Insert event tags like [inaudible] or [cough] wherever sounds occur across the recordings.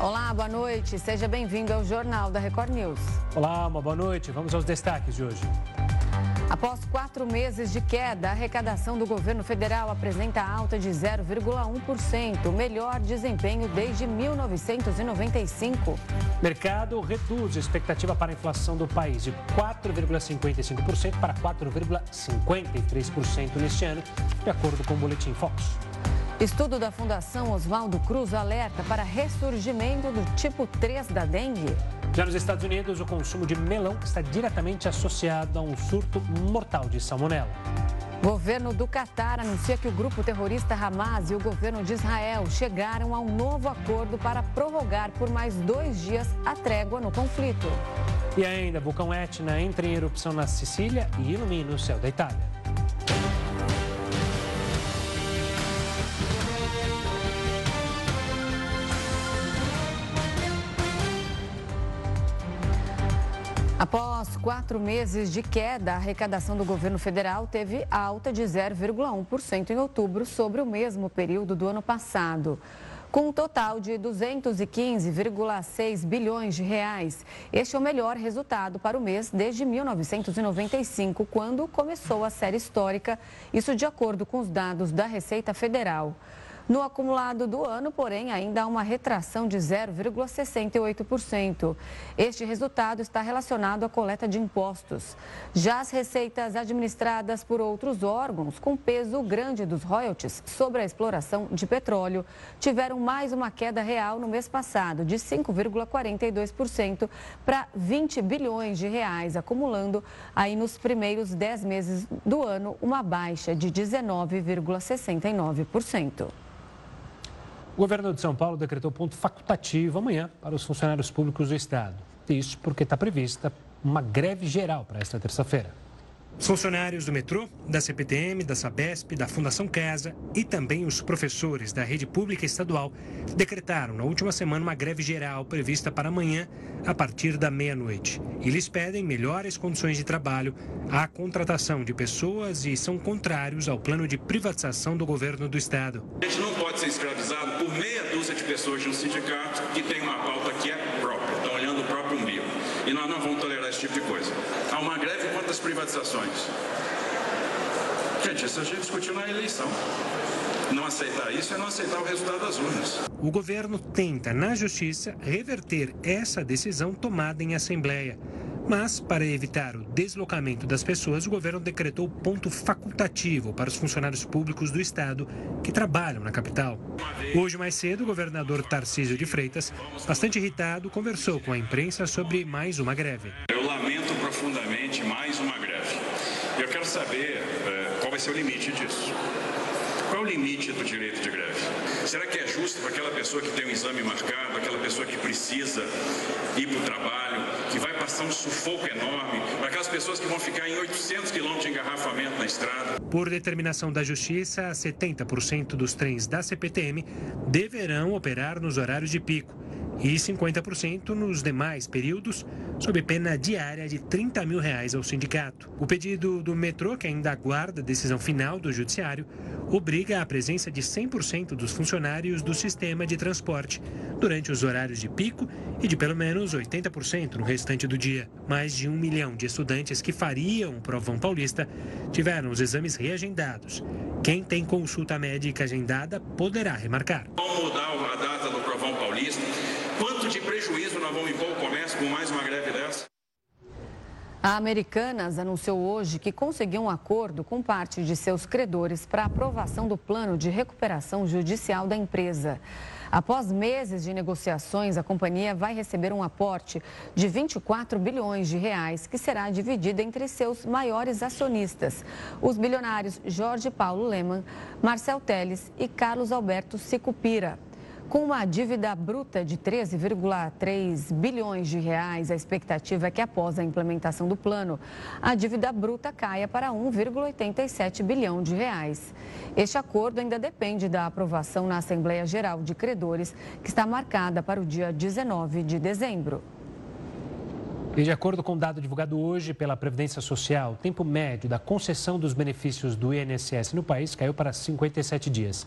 Olá, boa noite. Seja bem-vindo ao Jornal da Record News. Olá, uma boa noite. Vamos aos destaques de hoje. Após quatro meses de queda, a arrecadação do governo federal apresenta alta de 0,1%, o melhor desempenho desde 1995. Mercado reduz a expectativa para a inflação do país de 4,55% para 4,53% neste ano, de acordo com o Boletim Focus. Estudo da Fundação Oswaldo Cruz alerta para ressurgimento do tipo 3 da dengue. Já nos Estados Unidos, o consumo de melão está diretamente associado a um surto mortal de salmonela. Governo do Catar anuncia que o grupo terrorista Hamas e o governo de Israel chegaram a um novo acordo para prorrogar por mais dois dias a trégua no conflito. E ainda, vulcão Etna entra em erupção na Sicília e ilumina o céu da Itália. Após quatro meses de queda, a arrecadação do governo federal teve alta de 0,1% em outubro sobre o mesmo período do ano passado. Com um total de 215,6 bilhões de reais. Este é o melhor resultado para o mês desde 1995, quando começou a série histórica, isso de acordo com os dados da Receita Federal. No acumulado do ano, porém, ainda há uma retração de 0,68%. Este resultado está relacionado à coleta de impostos. Já as receitas administradas por outros órgãos, com peso grande dos royalties sobre a exploração de petróleo, tiveram mais uma queda real no mês passado, de 5,42% para 20 bilhões de reais, acumulando aí nos primeiros 10 meses do ano uma baixa de 19,69%. O governo de São Paulo decretou ponto facultativo amanhã para os funcionários públicos do Estado. Isso porque está prevista uma greve geral para esta terça-feira. Os funcionários do metrô, da CPTM, da Sabesp, da Fundação Casa e também os professores da rede pública estadual decretaram na última semana uma greve geral prevista para amanhã, a partir da meia-noite. Eles pedem melhores condições de trabalho, a contratação de pessoas e são contrários ao plano de privatização do governo do estado. A gente não pode ser escravizado por meia dúzia de pessoas de um sindicato que tem uma pauta que é própria, estão olhando o próprio umbigo. E nós não vamos tolerar esse tipo de coisa. Há uma greve contra as privatizações. Gente, isso a gente discutiu na eleição. Não aceitar isso é não aceitar o resultado das urnas. O governo tenta, na justiça, reverter essa decisão tomada em assembleia. Mas, para evitar o deslocamento das pessoas, o governo decretou ponto facultativo para os funcionários públicos do Estado que trabalham na capital. Hoje, mais cedo, o governador Tarcísio de Freitas, bastante irritado, conversou com a imprensa sobre mais uma greve. Eu lamento profundamente mais uma greve. Eu quero saber é, qual vai ser o limite disso. Qual é o limite do direito de greve? Será que é justo para aquela pessoa que tem um exame marcado, aquela pessoa que precisa ir para o trabalho, que vai passar um sufoco enorme, para aquelas pessoas que vão ficar em 800 quilômetros de engarrafamento na estrada? Por determinação da Justiça, 70% dos trens da CPTM deverão operar nos horários de pico e 50% nos demais períodos, sob pena diária de 30 mil reais ao sindicato. O pedido do metrô, que ainda aguarda a decisão final do judiciário, obriga a presença de 100% dos funcionários do sistema de transporte durante os horários de pico e de pelo menos 80% no restante do dia. Mais de um milhão de estudantes que fariam o Provão Paulista tiveram os exames reagendados. Quem tem consulta médica agendada poderá remarcar. Vamos mudar a data do Provão Paulista de prejuízo nós vamos o comércio com mais uma greve dessa? A Americanas anunciou hoje que conseguiu um acordo com parte de seus credores para aprovação do plano de recuperação judicial da empresa. Após meses de negociações, a companhia vai receber um aporte de 24 bilhões de reais, que será dividido entre seus maiores acionistas, os bilionários Jorge Paulo Leman, Marcel Teles e Carlos Alberto Sicupira. Com uma dívida bruta de 13,3 bilhões de reais, a expectativa é que após a implementação do plano, a dívida bruta caia para 1,87 bilhão de reais. Este acordo ainda depende da aprovação na Assembleia Geral de Credores, que está marcada para o dia 19 de dezembro. E de acordo com o dado divulgado hoje pela Previdência Social, o tempo médio da concessão dos benefícios do INSS no país caiu para 57 dias.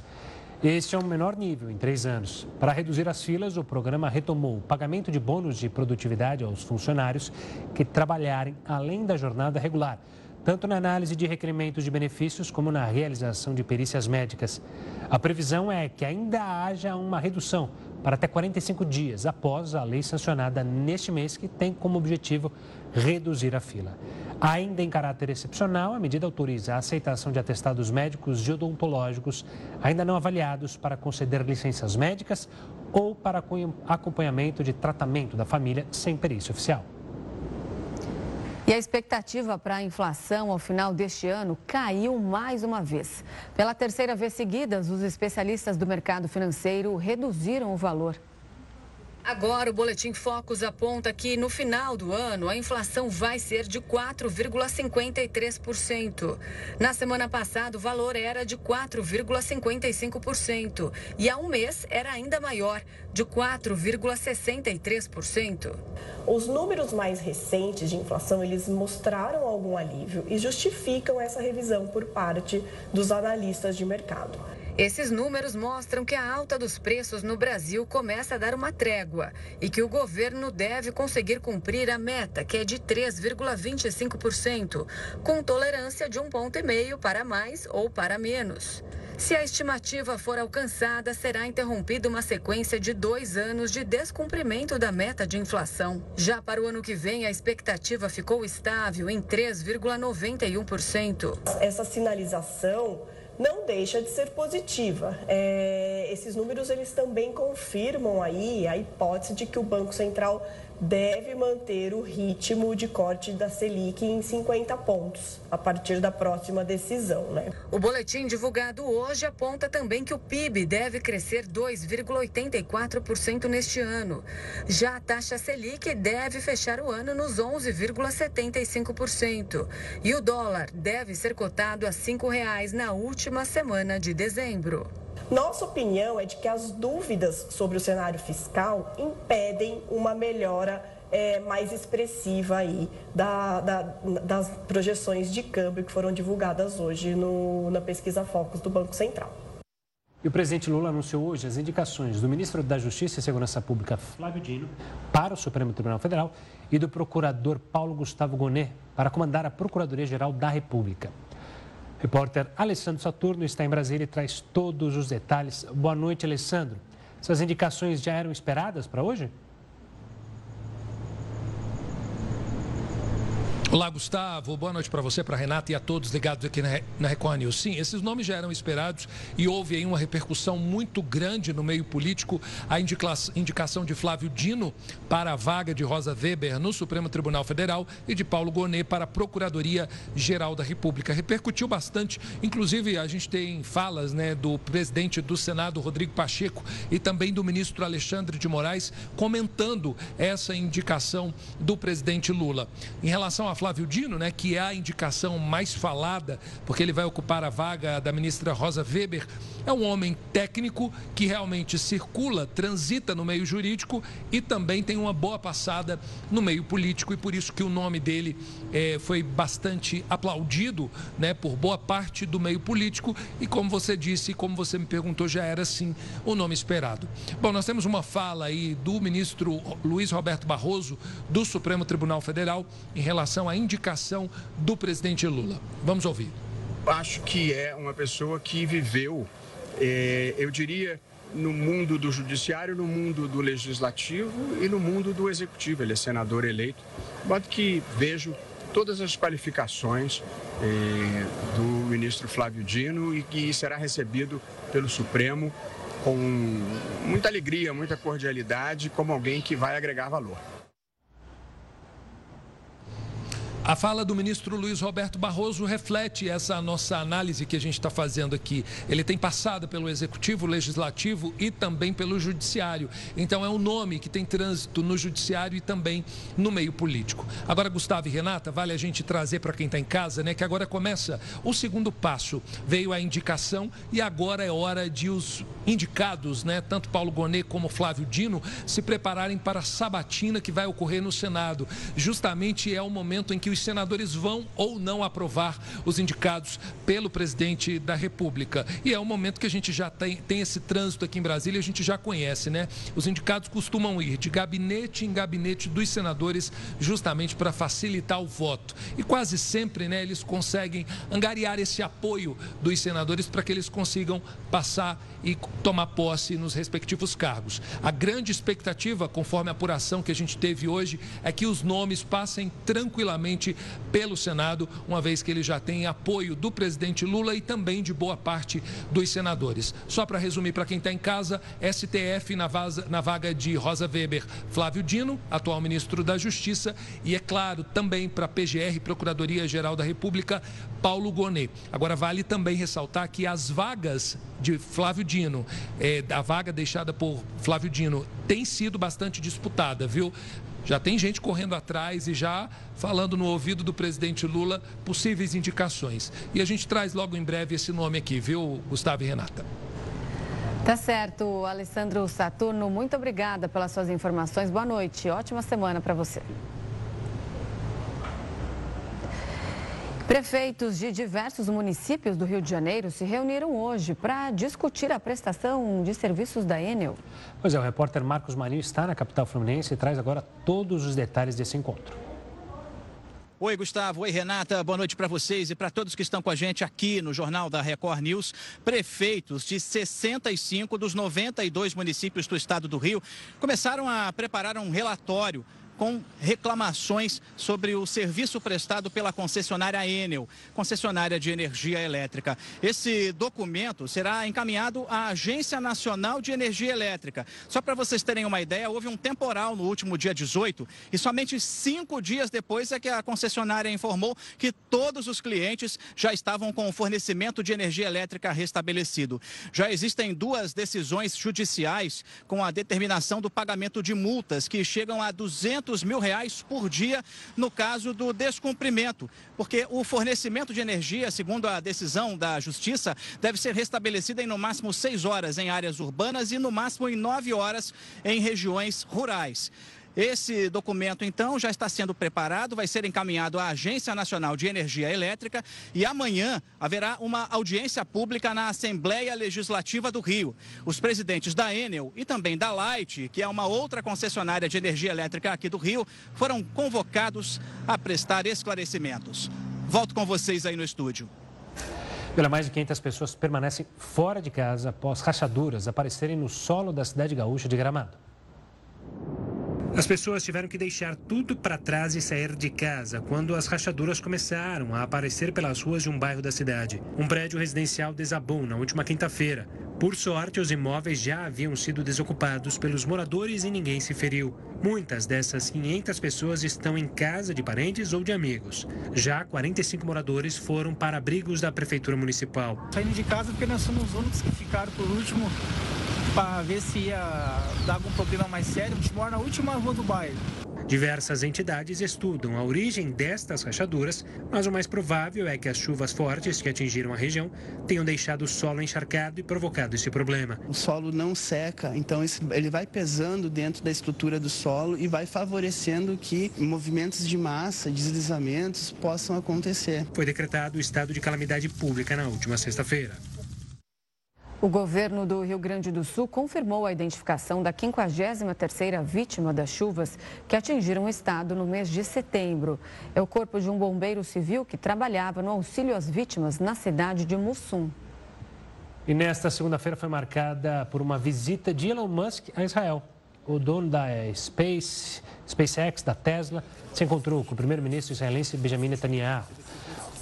Este é o menor nível em três anos. Para reduzir as filas, o programa retomou o pagamento de bônus de produtividade aos funcionários que trabalharem além da jornada regular, tanto na análise de requerimentos de benefícios como na realização de perícias médicas. A previsão é que ainda haja uma redução para até 45 dias após a lei sancionada neste mês, que tem como objetivo reduzir a fila. Ainda em caráter excepcional, a medida autoriza a aceitação de atestados médicos e odontológicos ainda não avaliados para conceder licenças médicas ou para acompanhamento de tratamento da família sem perícia oficial. E a expectativa para a inflação ao final deste ano caiu mais uma vez. Pela terceira vez seguida, os especialistas do mercado financeiro reduziram o valor. Agora, o Boletim Focus aponta que no final do ano a inflação vai ser de 4,53%. Na semana passada, o valor era de 4,55% e há um mês era ainda maior, de 4,63%. Os números mais recentes de inflação, eles mostraram algum alívio e justificam essa revisão por parte dos analistas de mercado. Esses números mostram que a alta dos preços no Brasil começa a dar uma trégua e que o governo deve conseguir cumprir a meta, que é de 3,25%, com tolerância de um ponto e meio para mais ou para menos. Se a estimativa for alcançada, será interrompida uma sequência de dois anos de descumprimento da meta de inflação. Já para o ano que vem, a expectativa ficou estável em 3,91%. Essa sinalização não deixa de ser positiva. É, esses números eles também confirmam aí a hipótese de que o Banco Central deve manter o ritmo de corte da Selic em 50 pontos a partir da próxima decisão. Né? O boletim divulgado hoje aponta também que o PIB deve crescer 2,84% neste ano. Já a taxa Selic deve fechar o ano nos 11,75%. E o dólar deve ser cotado a R$ 5,00 na última semana de dezembro. Nossa opinião é de que as dúvidas sobre o cenário fiscal impedem uma melhora é, mais expressiva aí da, da, das projeções de câmbio que foram divulgadas hoje no, na pesquisa Focus do Banco Central. E o presidente Lula anunciou hoje as indicações do ministro da Justiça e Segurança Pública, Flávio Dino, para o Supremo Tribunal Federal e do procurador Paulo Gustavo Gonet para comandar a Procuradoria-Geral da República. Repórter Alessandro Saturno está em Brasília e traz todos os detalhes. Boa noite, Alessandro. Essas indicações já eram esperadas para hoje? Olá, Gustavo. Boa noite para você, para Renata e a todos ligados aqui na Record News. Sim, esses nomes já eram esperados e houve aí uma repercussão muito grande no meio político. A indicação de Flávio Dino para a vaga de Rosa Weber no Supremo Tribunal Federal e de Paulo Gonet para a Procuradoria-Geral da República. Repercutiu bastante. Inclusive, a gente tem falas né, do presidente do Senado, Rodrigo Pacheco, e também do ministro Alexandre de Moraes, comentando essa indicação do presidente Lula. Em relação a Flávio Dino, né, que é a indicação mais falada, porque ele vai ocupar a vaga da ministra Rosa Weber, é um homem técnico que realmente circula, transita no meio jurídico e também tem uma boa passada no meio político e por isso que o nome dele é, foi bastante aplaudido, né, por boa parte do meio político e como você disse, como você me perguntou, já era sim o nome esperado. Bom, nós temos uma fala aí do ministro Luiz Roberto Barroso do Supremo Tribunal Federal em relação à indicação do presidente Lula. Vamos ouvir. Acho que é uma pessoa que viveu, é, eu diria, no mundo do judiciário, no mundo do legislativo e no mundo do executivo. Ele é senador eleito. Modo que vejo todas as qualificações eh, do ministro Flávio Dino e que será recebido pelo Supremo com muita alegria, muita cordialidade, como alguém que vai agregar valor. A fala do ministro Luiz Roberto Barroso reflete essa nossa análise que a gente está fazendo aqui. Ele tem passado pelo executivo, legislativo e também pelo judiciário. Então é um nome que tem trânsito no judiciário e também no meio político. Agora, Gustavo e Renata, vale a gente trazer para quem está em casa, né, que agora começa o segundo passo. Veio a indicação e agora é hora de os indicados, né, tanto Paulo Gonet como Flávio Dino, se prepararem para a sabatina que vai ocorrer no Senado. Justamente é o momento em que os senadores vão ou não aprovar os indicados pelo presidente da República. E é um momento que a gente já tem, tem esse trânsito aqui em Brasília, a gente já conhece, né? Os indicados costumam ir de gabinete em gabinete dos senadores, justamente para facilitar o voto. E quase sempre, né, eles conseguem angariar esse apoio dos senadores para que eles consigam passar e tomar posse nos respectivos cargos. A grande expectativa, conforme a apuração que a gente teve hoje, é que os nomes passem tranquilamente pelo Senado, uma vez que ele já tem apoio do presidente Lula e também de boa parte dos senadores. Só para resumir para quem está em casa, STF na, vaza, na vaga de Rosa Weber, Flávio Dino, atual ministro da Justiça, e é claro, também para PGR, Procuradoria-Geral da República, Paulo Gonet. Agora, vale também ressaltar que as vagas de Flávio Dino, é, a vaga deixada por Flávio Dino, tem sido bastante disputada, viu? Já tem gente correndo atrás e já falando no ouvido do presidente Lula possíveis indicações. E a gente traz logo em breve esse nome aqui, viu, Gustavo e Renata? Tá certo, Alessandro Saturno, muito obrigada pelas suas informações. Boa noite, ótima semana para você. Prefeitos de diversos municípios do Rio de Janeiro se reuniram hoje para discutir a prestação de serviços da Enel. Pois é, o repórter Marcos Marinho está na capital fluminense e traz agora todos os detalhes desse encontro. Oi, Gustavo. Oi, Renata. Boa noite para vocês e para todos que estão com a gente aqui no Jornal da Record News. Prefeitos de 65 dos 92 municípios do estado do Rio começaram a preparar um relatório com reclamações sobre o serviço prestado pela concessionária Enel, concessionária de energia elétrica. Esse documento será encaminhado à Agência Nacional de Energia Elétrica. Só para vocês terem uma ideia, houve um temporal no último dia 18 e somente cinco dias depois é que a concessionária informou que todos os clientes já estavam com o fornecimento de energia elétrica restabelecido. Já existem duas decisões judiciais com a determinação do pagamento de multas que chegam a 200 200 mil reais por dia no caso do descumprimento, porque o fornecimento de energia, segundo a decisão da Justiça, deve ser restabelecido em no máximo seis horas em áreas urbanas e no máximo em nove horas em regiões rurais. Esse documento, então, já está sendo preparado, vai ser encaminhado à Agência Nacional de Energia Elétrica e amanhã haverá uma audiência pública na Assembleia Legislativa do Rio. Os presidentes da Enel e também da Light, que é uma outra concessionária de energia elétrica aqui do Rio, foram convocados a prestar esclarecimentos. Volto com vocês aí no estúdio. Pela mais de 500 pessoas permanecem fora de casa após rachaduras aparecerem no solo da cidade gaúcha de Gramado. As pessoas tiveram que deixar tudo para trás e sair de casa quando as rachaduras começaram a aparecer pelas ruas de um bairro da cidade. Um prédio residencial desabou na última quinta-feira. Por sorte, os imóveis já haviam sido desocupados pelos moradores e ninguém se feriu. Muitas dessas 500 pessoas estão em casa de parentes ou de amigos. Já 45 moradores foram para abrigos da prefeitura municipal. Saindo de casa porque nós somos os únicos que ficaram por último para ver se ia dar algum problema mais sério. A gente mora na última rua do bairro. Diversas entidades estudam a origem destas rachaduras, mas o mais provável é que as chuvas fortes que atingiram a região tenham deixado o solo encharcado e provocado esse problema. O solo não seca, então ele vai pesando dentro da estrutura do solo e vai favorecendo que movimentos de massa, deslizamentos possam acontecer. Foi decretado o estado de calamidade pública na última sexta-feira. O governo do Rio Grande do Sul confirmou a identificação da 53ª vítima das chuvas que atingiram o estado no mês de setembro. É o corpo de um bombeiro civil que trabalhava no auxílio às vítimas na cidade de Mussum. E nesta segunda-feira foi marcada por uma visita de Elon Musk a Israel. O dono da Space, SpaceX, da Tesla, se encontrou com o primeiro-ministro israelense Benjamin Netanyahu.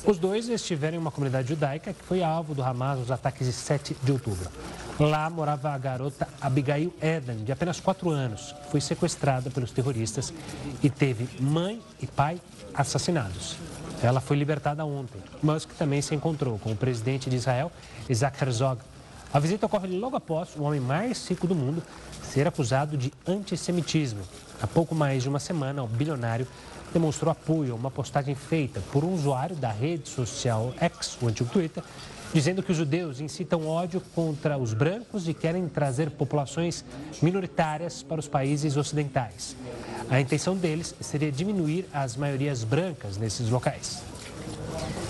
Os dois estiveram em uma comunidade judaica que foi alvo do Hamas nos ataques de 7 de outubro. Lá morava a garota Abigail Eden, de apenas 4 anos, que foi sequestrada pelos terroristas e teve mãe e pai assassinados. Ela foi libertada ontem. Musk também se encontrou com o presidente de Israel, Isaac Herzog. A visita ocorre logo após o homem mais rico do mundo ser acusado de antissemitismo. Há pouco mais de uma semana, o bilionário demonstrou apoio a uma postagem feita por um usuário da rede social X, o antigo Twitter, dizendo que os judeus incitam ódio contra os brancos e querem trazer populações minoritárias para os países ocidentais. A intenção deles seria diminuir as maiorias brancas nesses locais.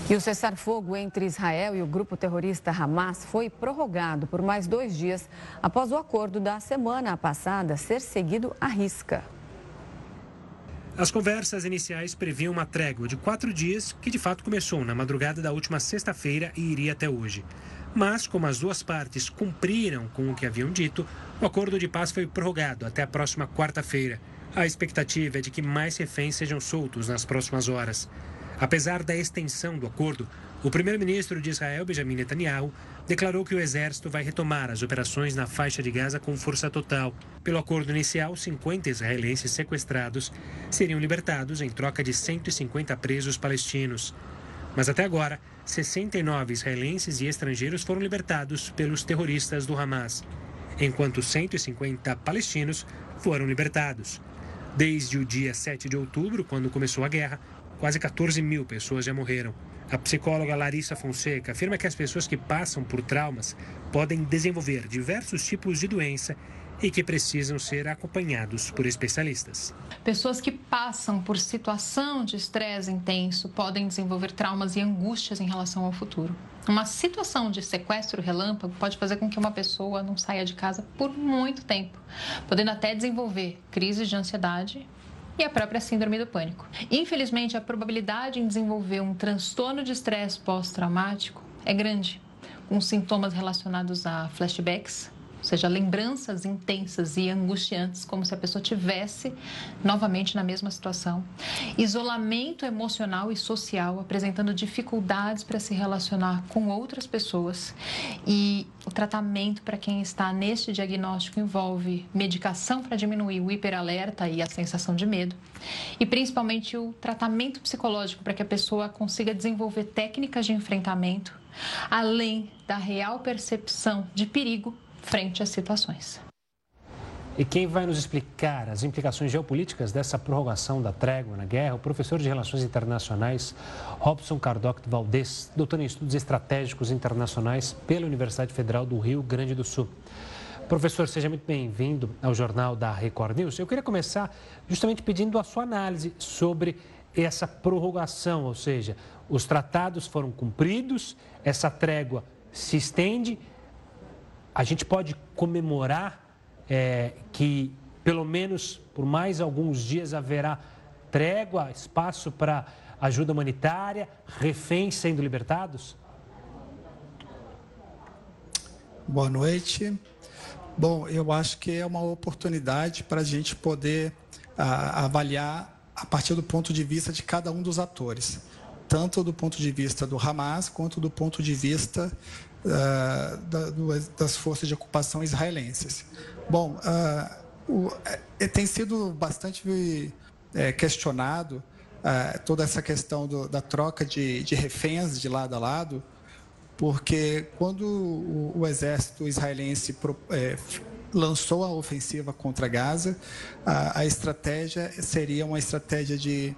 E o cessar-fogo entre Israel e o grupo terrorista Hamas foi prorrogado por mais dois dias após o acordo da semana passada ser seguido à risca. As conversas iniciais previam uma trégua de quatro dias, que de fato começou na madrugada da última sexta-feira e iria até hoje. Mas, como as duas partes cumpriram com o que haviam dito, o acordo de paz foi prorrogado até a próxima quarta-feira. A expectativa é de que mais reféns sejam soltos nas próximas horas. Apesar da extensão do acordo, o primeiro-ministro de Israel, Benjamin Netanyahu, declarou que o exército vai retomar as operações na faixa de Gaza com força total. Pelo acordo inicial, 50 israelenses sequestrados seriam libertados em troca de 150 presos palestinos. Mas até agora, 69 israelenses e estrangeiros foram libertados pelos terroristas do Hamas, enquanto 150 palestinos foram libertados. Desde o dia 7 de outubro, quando começou a guerra, quase 14 mil pessoas já morreram. A psicóloga Larissa Fonseca afirma que as pessoas que passam por traumas podem desenvolver diversos tipos de doença e que precisam ser acompanhados por especialistas. Pessoas que passam por situação de estresse intenso podem desenvolver traumas e angústias em relação ao futuro. Uma situação de sequestro relâmpago pode fazer com que uma pessoa não saia de casa por muito tempo, podendo até desenvolver crises de ansiedade e a própria síndrome do pânico. Infelizmente, a probabilidade em desenvolver um transtorno de estresse pós-traumático é grande, com sintomas relacionados a flashbacks, ou seja, lembranças intensas e angustiantes, como se a pessoa tivesse novamente na mesma situação. Isolamento emocional e social, apresentando dificuldades para se relacionar com outras pessoas. E o tratamento para quem está neste diagnóstico envolve medicação para diminuir o hiperalerta e a sensação de medo, e principalmente o tratamento psicológico para que a pessoa consiga desenvolver técnicas de enfrentamento, além da real percepção de perigo frente às situações. E quem vai nos explicar as implicações geopolíticas dessa prorrogação da trégua na guerra, o professor de Relações Internacionais, Robson Cardoc Valdez, doutor em Estudos Estratégicos Internacionais pela Universidade Federal do Rio Grande do Sul. Professor, seja muito bem-vindo ao Jornal da Record News. Eu queria começar justamente pedindo a sua análise sobre essa prorrogação, ou seja, os tratados foram cumpridos, essa trégua se estende a gente pode comemorar é, que, pelo menos por mais alguns dias, haverá trégua, espaço para ajuda humanitária, reféns sendo libertados? Boa noite. Bom, eu acho que é uma oportunidade para a gente poder a, avaliar a partir do ponto de vista de cada um dos atores, tanto do ponto de vista do Hamas quanto do ponto de vista uh, da, das forças de ocupação israelenses. Bom, uh, o, é, tem sido bastante é, questionado uh, toda essa questão do, da troca de, de, reféns de lado a lado, porque quando o, o exército israelense pro, é, lançou a ofensiva contra Gaza, a, a estratégia seria uma estratégia de,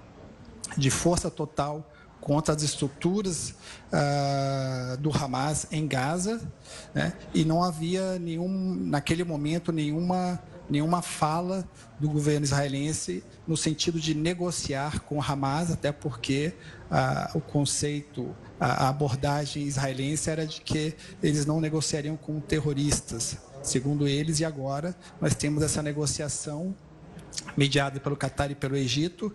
de força total contra as estruturas uh, do Hamas em Gaza, né? e não havia nenhum, naquele momento nenhuma nenhuma fala do governo israelense no sentido de negociar com o Hamas, até porque uh, o conceito, a abordagem israelense era de que eles não negociariam com terroristas, segundo eles, e agora nós temos essa negociação mediada pelo Catar e pelo Egito.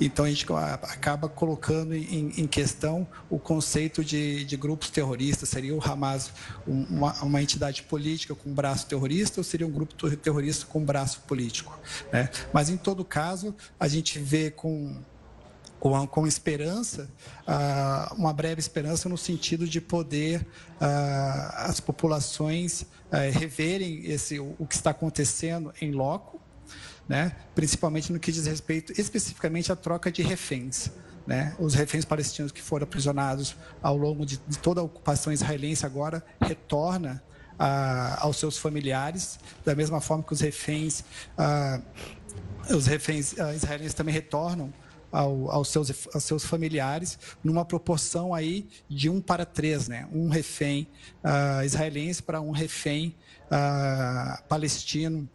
Então a gente acaba colocando em, em questão o conceito de, de, grupos terroristas. Seria o Hamas uma, uma, entidade política com braço terrorista ou seria um grupo terrorista com braço político? Né? Mas em todo caso, a gente vê com com, com, esperança, uma breve esperança no sentido de poder as populações uh, reverem esse, o, que está acontecendo em loco né? principalmente no que diz respeito especificamente à troca de reféns. Né? Os reféns palestinos que foram aprisionados ao longo de, de toda a ocupação israelense agora retorna ah, aos seus familiares, da mesma forma que os reféns, ah, os reféns ah, israelenses também retornam ao, aos, seus, aos seus familiares, numa proporção aí de um para três, né? Um refém israelense para um refém palestino.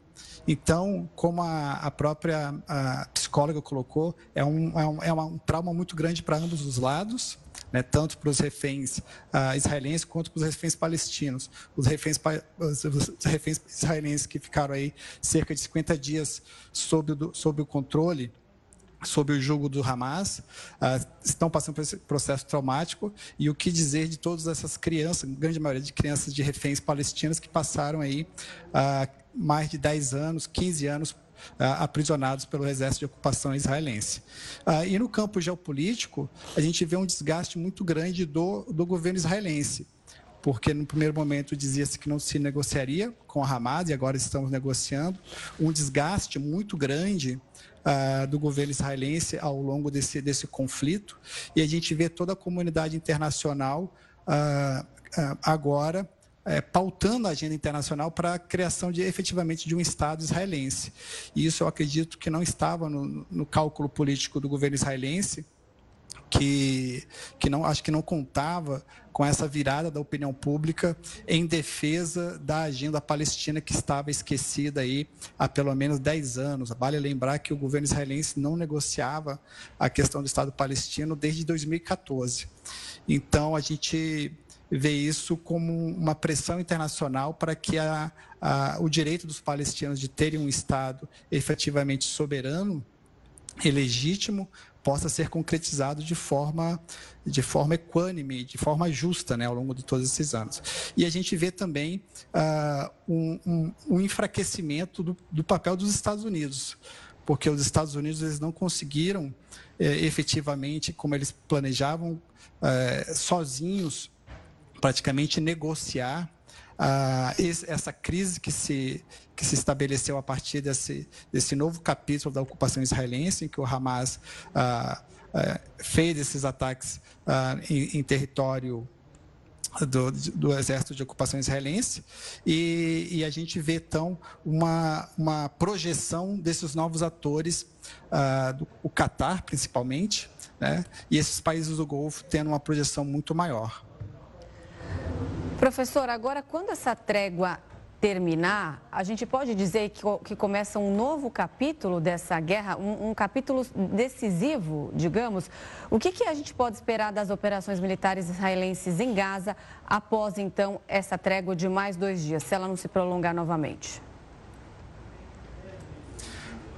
Então, como a, a própria a psicóloga colocou, é um, é um, é um trauma muito grande para ambos os lados, né, tanto para os reféns uh, israelenses quanto para os reféns palestinos. Os reféns, os, reféns israelenses que ficaram aí cerca de 50 dias sob o, sob o controle sob o jugo do Hamas, uh, estão passando por esse processo traumático e o que dizer de todas essas crianças, grande maioria de crianças de reféns palestinos que passaram aí uh, mais de 10 anos, 15 anos Uh, aprisionados pelo exército de ocupação israelense. Uh, e no campo geopolítico, a gente vê um desgaste muito grande do, do governo israelense, porque no primeiro momento dizia-se que não se negociaria com a Hamas, e agora estamos negociando, um desgaste muito grande uh, do governo israelense ao longo desse, desse conflito, e a gente vê toda a comunidade internacional agora é, pautando a agenda internacional para a criação de efetivamente de um Estado israelense. E isso eu acredito que não estava no, no cálculo político do governo israelense, que, que não acho que não contava com essa virada da opinião pública em defesa da agenda palestina que estava esquecida aí há pelo menos 10 anos. Vale lembrar que o governo israelense não negociava a questão do Estado palestino desde 2014. Então a gente vê isso como uma pressão internacional para que a, a, o direito dos palestinos de terem um Estado efetivamente soberano e legítimo possa ser concretizado de forma de forma equânime, de forma justa, né, ao longo de todos esses anos. E a gente vê também uh, um, um, um, enfraquecimento do, do, papel dos Estados Unidos, porque os Estados Unidos eles não conseguiram eh, efetivamente, como eles planejavam, eh, sozinhos praticamente negociar ah, essa crise que se, que se estabeleceu a partir desse, desse novo capítulo da ocupação israelense, em que o Hamas ah, ah, fez esses ataques em, em, território do, do, exército de ocupação israelense e, e, a gente vê então uma, uma projeção desses novos atores, do, o Catar principalmente, né, e esses países do Golfo tendo uma projeção muito maior. Professor, agora quando essa trégua terminar, a gente pode dizer que, que começa um novo capítulo dessa guerra, um, um capítulo decisivo, digamos. O que, que, a gente pode esperar das operações militares israelenses em Gaza após, então, essa trégua de mais dois dias, se ela não se prolongar novamente?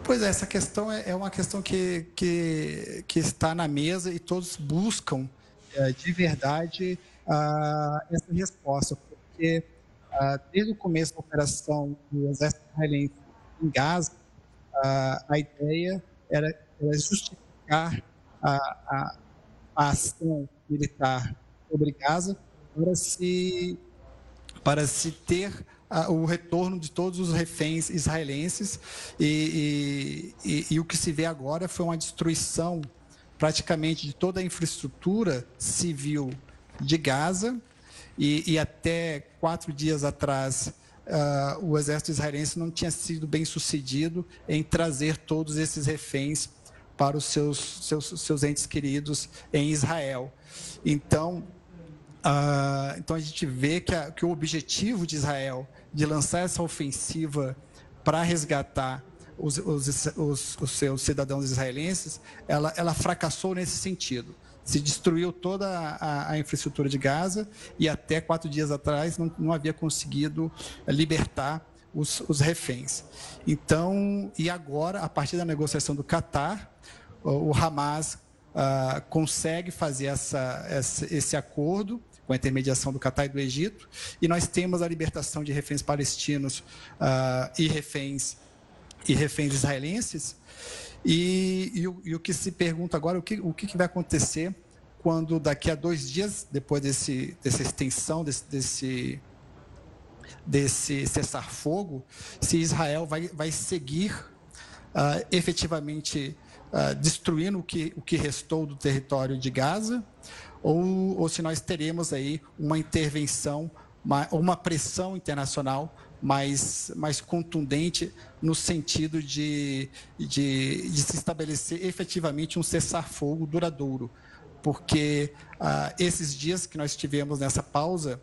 Pois é, essa questão é, é uma questão que, que, que está na mesa e todos buscam é, de verdade uh, essa resposta, porque uh, desde o começo da operação do exército israelense em Gaza, uh, a ideia era, era justificar a, a, a, ação militar sobre Gaza para se, para se ter o retorno de todos os reféns israelenses e, e, e, e, o que se vê agora foi uma destruição praticamente de toda a infraestrutura civil de Gaza e, e até quatro dias atrás uh, o exército israelense não tinha sido bem sucedido em trazer todos esses reféns para os seus, seus, seus entes queridos em Israel. Então, uh, então a gente vê que, a, que o objetivo de Israel de lançar essa ofensiva para resgatar os, os, os, os, seus cidadãos israelenses, ela, ela fracassou nesse sentido se destruiu toda a, a, infraestrutura de Gaza e até quatro dias atrás não, não havia conseguido libertar os, os, reféns. Então, e agora, a partir da negociação do Catar, o, Hamas uh, consegue fazer essa, essa, esse acordo com a intermediação do Catar e do Egito, e nós temos a libertação de reféns palestinos uh, e reféns e reféns israelenses, e, e, o, e, o, que se pergunta agora, o que, o que vai acontecer quando daqui a dois dias, depois desse, dessa extensão, desse, desse, desse cessar-fogo, se Israel vai, vai seguir uh, efetivamente uh, destruindo o que, o que restou do território de Gaza, ou, ou se nós teremos aí uma intervenção uma pressão internacional mais, mais contundente no sentido de, de, de se estabelecer efetivamente um cessar-fogo duradouro. Porque ah, esses dias que nós tivemos nessa pausa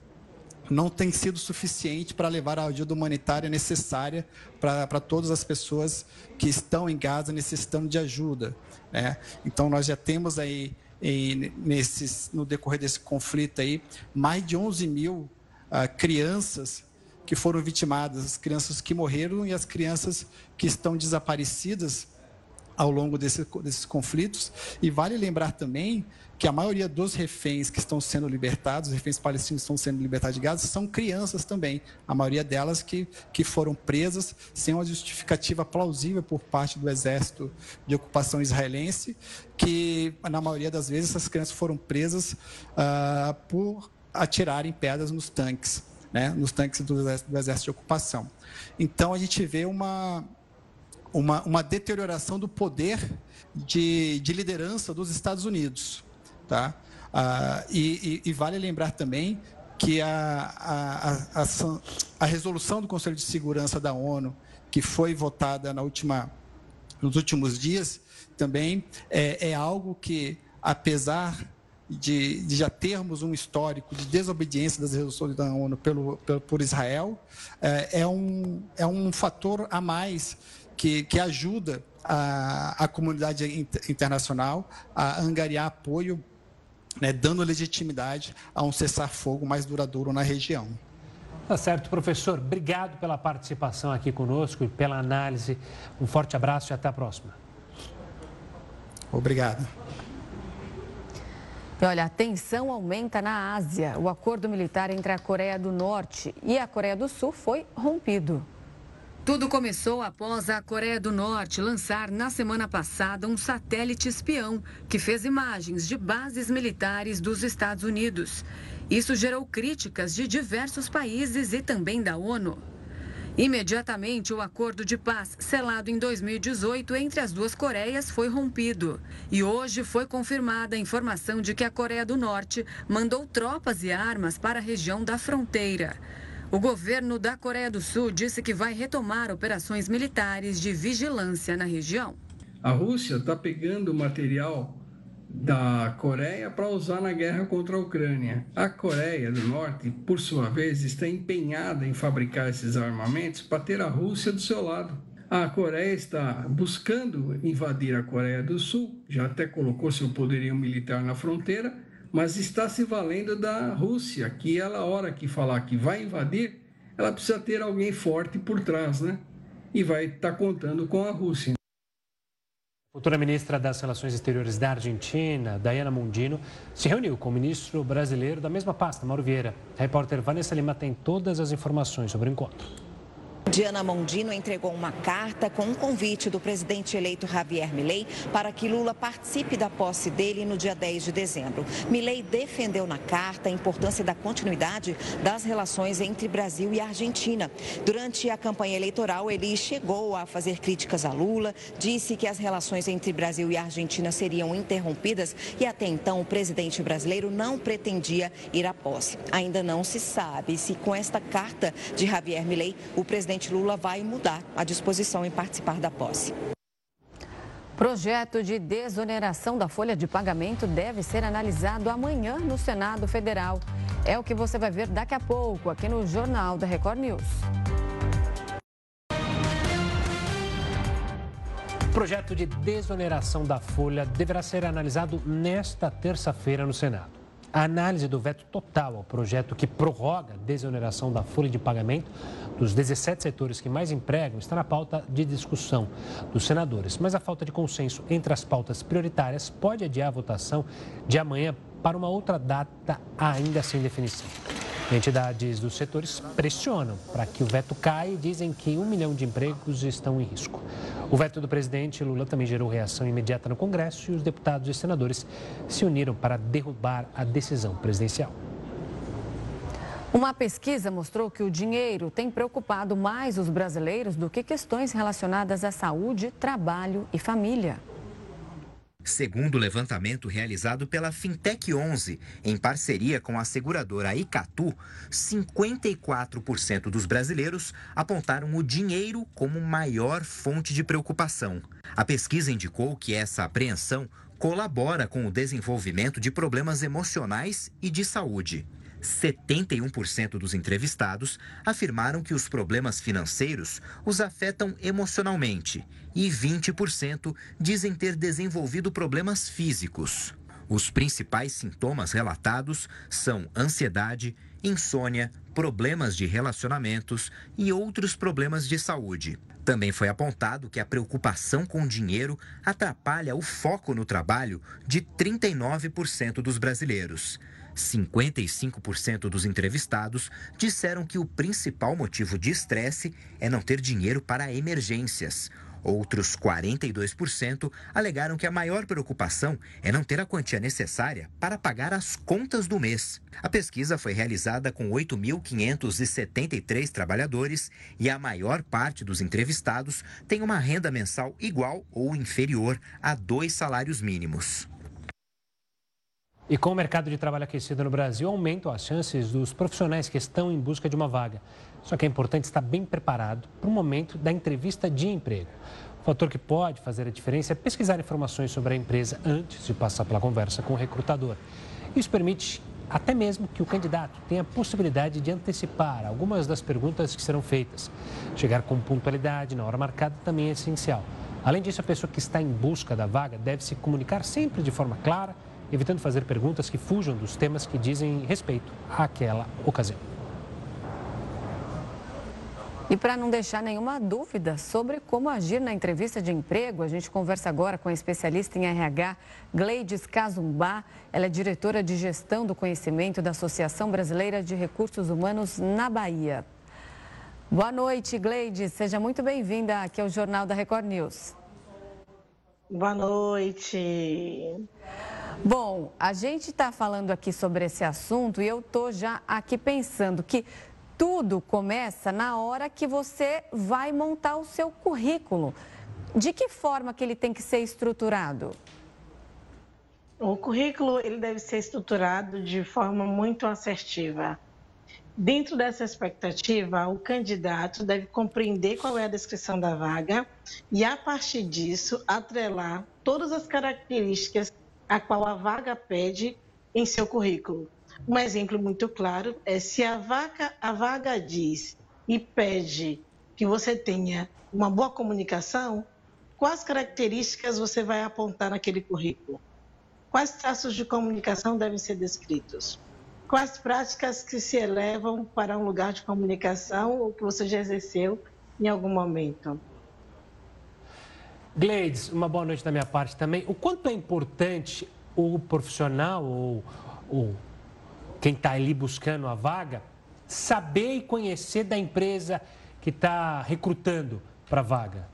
não tem sido suficiente para levar a ajuda humanitária necessária para todas as pessoas que estão em Gaza necessitando de ajuda. Né? Então, nós já temos aí, em, nesses, no decorrer desse conflito aí, mais de 11 mil ah, crianças que foram vitimadas, as crianças que morreram e as crianças que estão desaparecidas ao longo desse, desses conflitos. E vale lembrar também que a maioria dos reféns que estão sendo libertados, os reféns palestinos que estão sendo libertados de Gaza, são crianças também. A maioria delas que, que foram presas sem uma justificativa plausível por parte do exército de ocupação israelense, que na maioria das vezes essas crianças foram presas uh, por atirarem pedras nos tanques né, nos tanques do exército, do exército de ocupação. Então, a gente vê uma, uma, uma deterioração do poder de, de, liderança dos Estados Unidos. Tá? Ah, e, e, e, vale lembrar também que a, a, a, a, resolução do Conselho de Segurança da ONU, que foi votada na última, nos últimos dias, também é, é algo que, apesar de, de, já termos um histórico de desobediência das resoluções da ONU pelo, pelo por Israel, é, é, um, é um fator a mais que, que ajuda a, a comunidade internacional a angariar apoio, né, dando legitimidade a um cessar-fogo mais duradouro na região. Tá certo, professor. Obrigado pela participação aqui conosco e pela análise. Um forte abraço e até a próxima. Obrigado. E olha, a tensão aumenta na Ásia. O acordo militar entre a Coreia do Norte e a Coreia do Sul foi rompido. Tudo começou após a Coreia do Norte lançar na semana passada um satélite espião que fez imagens de bases militares dos Estados Unidos. Isso gerou críticas de diversos países e também da ONU. Imediatamente, o acordo de paz selado em 2018 entre as duas Coreias foi rompido. E hoje foi confirmada a informação de que a Coreia do Norte mandou tropas e armas para a região da fronteira. O governo da Coreia do Sul disse que vai retomar operações militares de vigilância na região. A Rússia está pegando material da Coreia para usar na guerra contra a Ucrânia. A Coreia do Norte, por sua vez, está empenhada em fabricar esses armamentos para ter a Rússia do seu lado. A Coreia está buscando invadir a Coreia do Sul, já até colocou seu poderio militar na fronteira, mas está se valendo da Rússia, que ela, a hora que falar que vai invadir, ela precisa ter alguém forte por trás, né? E vai estar tá contando com a Rússia. Futura ministra das Relações Exteriores da Argentina, Diana Mondino, se reuniu com o ministro brasileiro da mesma pasta, Mauro Vieira. A repórter Vanessa Lima tem todas as informações sobre o encontro. Diana Mondino entregou uma carta com um convite do presidente eleito Javier Milei para que Lula participe da posse dele no dia 10 de dezembro. Milei defendeu na carta a importância da continuidade das relações entre Brasil e Argentina. Durante a campanha eleitoral, ele chegou a fazer críticas a Lula, disse que as relações entre Brasil e Argentina seriam interrompidas e até então o presidente brasileiro não pretendia ir à posse. Ainda não se sabe se com esta carta de Javier Milei o presidente presidente Lula vai mudar a disposição em participar da posse. Projeto de desoneração da folha de pagamento deve ser analisado amanhã no Senado Federal. É o que você vai ver daqui a pouco aqui no Jornal da Record News. O projeto de desoneração da folha deverá ser analisado nesta terça-feira no Senado. A análise do veto total ao projeto que prorroga a desoneração da folha de pagamento dos 17 setores que mais empregam está na pauta de discussão dos senadores. Mas a falta de consenso entre as pautas prioritárias pode adiar a votação de amanhã para uma outra data ainda sem definição. Entidades dos setores pressionam para que o veto caia e dizem que um milhão de empregos estão em risco. O veto do presidente Lula também gerou reação imediata no Congresso e os deputados e senadores se uniram para derrubar a decisão presidencial. Uma pesquisa mostrou que o dinheiro tem preocupado mais os brasileiros do que questões relacionadas à saúde, trabalho e família. Segundo o levantamento realizado pela Fintech 11, em parceria com a seguradora Icatu, 54% dos brasileiros apontaram o dinheiro como maior fonte de preocupação. A pesquisa indicou que essa apreensão colabora com o desenvolvimento de problemas emocionais e de saúde. 71% dos entrevistados afirmaram que os problemas financeiros os afetam emocionalmente e 20% dizem ter desenvolvido problemas físicos. Os principais sintomas relatados são ansiedade, insônia, problemas de relacionamentos e outros problemas de saúde. Também foi apontado que a preocupação com dinheiro atrapalha o foco no trabalho de 39% dos brasileiros. 55% dos entrevistados disseram que o principal motivo de estresse é não ter dinheiro para emergências. Outros 42% alegaram que a maior preocupação é não ter a quantia necessária para pagar as contas do mês. A pesquisa foi realizada com 8.573 trabalhadores e a maior parte dos entrevistados tem uma renda mensal igual ou inferior a dois salários mínimos. E com o mercado de trabalho aquecido no Brasil, aumentam as chances dos profissionais que estão em busca de uma vaga. Só que é importante estar bem preparado para o momento da entrevista de emprego. O fator que pode fazer a diferença é pesquisar informações sobre a empresa antes de passar pela conversa com o recrutador. Isso permite até mesmo que o candidato tenha a possibilidade de antecipar algumas das perguntas que serão feitas. Chegar com pontualidade na hora marcada também é essencial. Além disso, a pessoa que está em busca da vaga deve se comunicar sempre de forma clara evitando fazer perguntas que fujam dos temas que dizem respeito àquela ocasião. E para não deixar nenhuma dúvida sobre como agir na entrevista de emprego, a gente conversa agora com a especialista em RH, Gleides Cazumbá. Ela é diretora de gestão do conhecimento da Associação Brasileira de Recursos Humanos na Bahia. Boa noite, Gleides. Seja muito bem-vinda aqui ao Jornal da Record News. Boa noite. Bom, a gente está falando aqui sobre esse assunto e eu estou já aqui pensando que tudo começa na hora que você vai montar o seu currículo. De que forma que ele tem que ser estruturado? O currículo ele deve ser estruturado de forma muito assertiva. Dentro dessa expectativa, o candidato deve compreender qual é a descrição da vaga e, a partir disso, atrelar todas as características a qual a vaga pede em seu currículo. Um exemplo muito claro é se a vaga, a vaga diz e pede que você tenha uma boa comunicação, quais características você vai apontar naquele currículo? Quais traços de comunicação devem ser descritos? Quais práticas que se elevam para um lugar de comunicação ou que você já exerceu em algum momento? Gleides, uma boa noite da minha parte também. O quanto é importante o profissional ou, ou quem está ali buscando a vaga saber e conhecer da empresa que está recrutando para a vaga?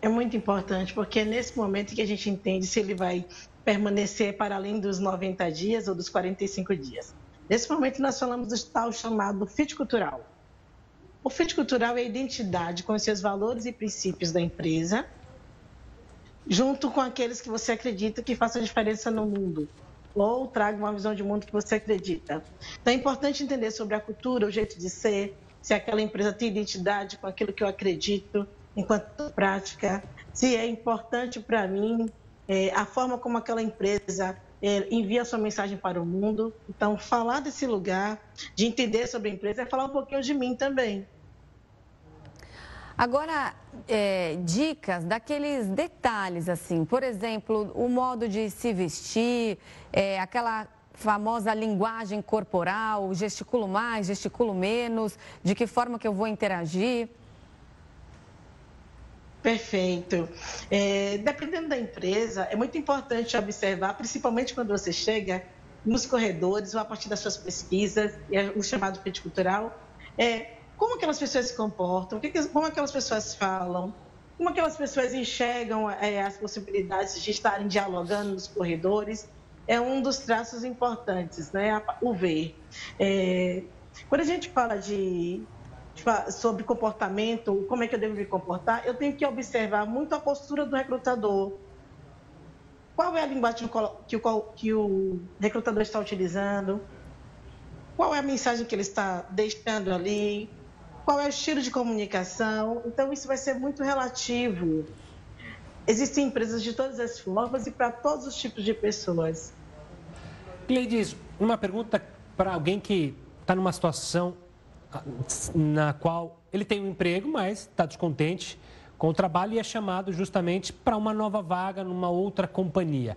É muito importante, porque é nesse momento que a gente entende se ele vai permanecer para além dos 90 dias ou dos 45 dias. Nesse momento, nós falamos do tal chamado fit cultural. O fit cultural é a identidade com os seus valores e princípios da empresa, junto com aqueles que você acredita que façam diferença no mundo, ou traga uma visão de mundo que você acredita. Então é importante entender sobre a cultura, o jeito de ser, se aquela empresa tem identidade com aquilo que eu acredito enquanto prática, se é importante para mim é, a forma como aquela empresa é, envia sua mensagem para o mundo. Então, falar desse lugar, de entender sobre a empresa, é falar um pouquinho de mim também. Agora, é, dicas daqueles detalhes, assim, por exemplo, o modo de se vestir, é, aquela famosa linguagem corporal, gesticulo mais, gesticulo menos, de que forma que eu vou interagir. Perfeito. É, dependendo da empresa, é muito importante observar, principalmente quando você chega nos corredores ou a partir das suas pesquisas, é o chamado fit cultural, é, como aquelas pessoas se comportam, como aquelas pessoas falam, como aquelas pessoas enxergam é, as possibilidades de estarem dialogando nos corredores, é um dos traços importantes, né? O ver. É, quando a gente fala de, sobre comportamento, como é que eu devo me comportar, eu tenho que observar muito a postura do recrutador. qual é a linguagem que o, que o recrutador está utilizando, qual é a mensagem que ele está deixando ali, qual é o estilo de comunicação. Então, isso vai ser muito relativo. Existem empresas de todas as formas e para todos os tipos de pessoas. Gleides, uma pergunta para alguém que está numa situação ah, na qual ele tem um emprego, mas está descontente com o trabalho e é chamado justamente para uma nova vaga numa outra companhia.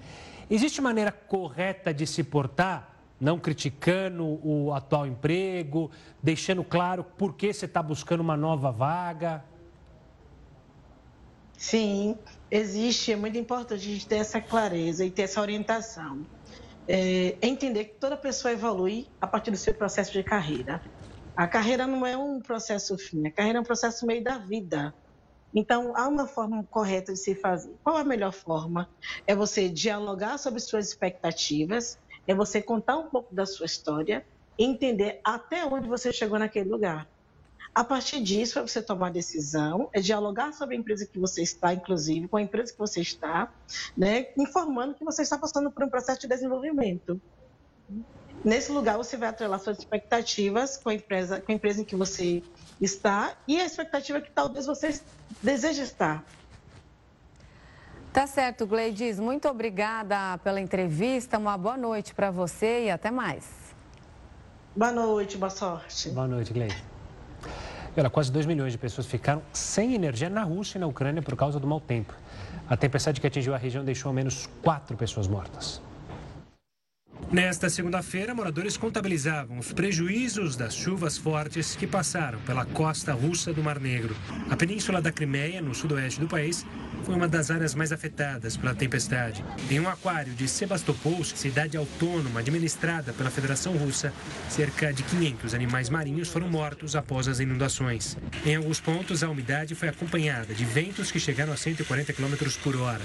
Existe maneira correta de se portar? Não criticando o atual emprego, deixando claro por que você está buscando uma nova vaga? Sim, existe. É muito importante a gente ter essa clareza e ter essa orientação. É, entender que toda pessoa evolui a partir do seu processo de carreira. A carreira não é um processo fim, a carreira é um processo meio da vida. Então, há uma forma correta de se fazer. Qual a melhor forma? É você dialogar sobre suas expectativas, é você contar um pouco da sua história e entender até onde você chegou naquele lugar. A partir disso, é você tomar decisão, é dialogar sobre a empresa que você está, inclusive, com a empresa que você está, né, informando que você está passando por um processo de desenvolvimento. Nesse lugar, você vai atrelar suas expectativas com a empresa, com a empresa em que você está e a expectativa que talvez você deseje estar. Tá certo, Gleides. Muito obrigada pela entrevista. Uma boa noite para você e até mais. Boa noite, boa sorte. Boa noite, Gleides. Olha, quase 2 milhões de pessoas ficaram sem energia na Rússia e na Ucrânia por causa do mau tempo. A tempestade que atingiu a região deixou ao menos quatro pessoas mortas. Nesta segunda-feira, moradores contabilizavam os prejuízos das chuvas fortes que passaram pela costa russa do Mar Negro. A península da Crimeia, no sudoeste do país, foi uma das áreas mais afetadas pela tempestade. Em um aquário de Sebastopol, cidade autônoma administrada pela Federação Russa, cerca de 500 animais marinhos foram mortos após as inundações. Em alguns pontos, a umidade foi acompanhada de ventos que chegaram a 140 km por hora.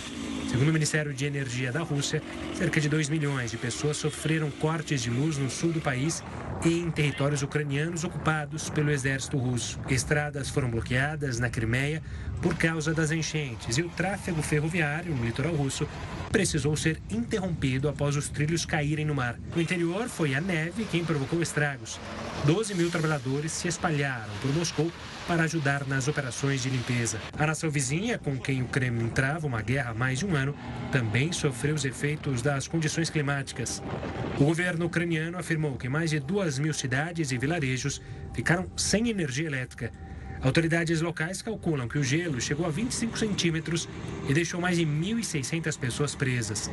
Segundo o Ministério de Energia da Rússia, cerca de 2 milhões de pessoas sofreram cortes de luz no sul do país e em territórios ucranianos ocupados pelo exército russo. Estradas foram bloqueadas na Crimeia por causa das enchentes e o tráfego ferroviário no litoral russo precisou ser interrompido após os trilhos caírem no mar. No interior, foi a neve quem provocou estragos. 12 mil trabalhadores se espalharam por Moscou para ajudar nas operações de limpeza. A nação vizinha, com quem o Kremlin trava uma guerra há mais de um ano, também sofreu os efeitos das condições climáticas. O governo ucraniano afirmou que mais de 2 mil cidades e vilarejos ficaram sem energia elétrica Autoridades locais calculam que o gelo chegou a 25 centímetros e deixou mais de 1.600 pessoas presas.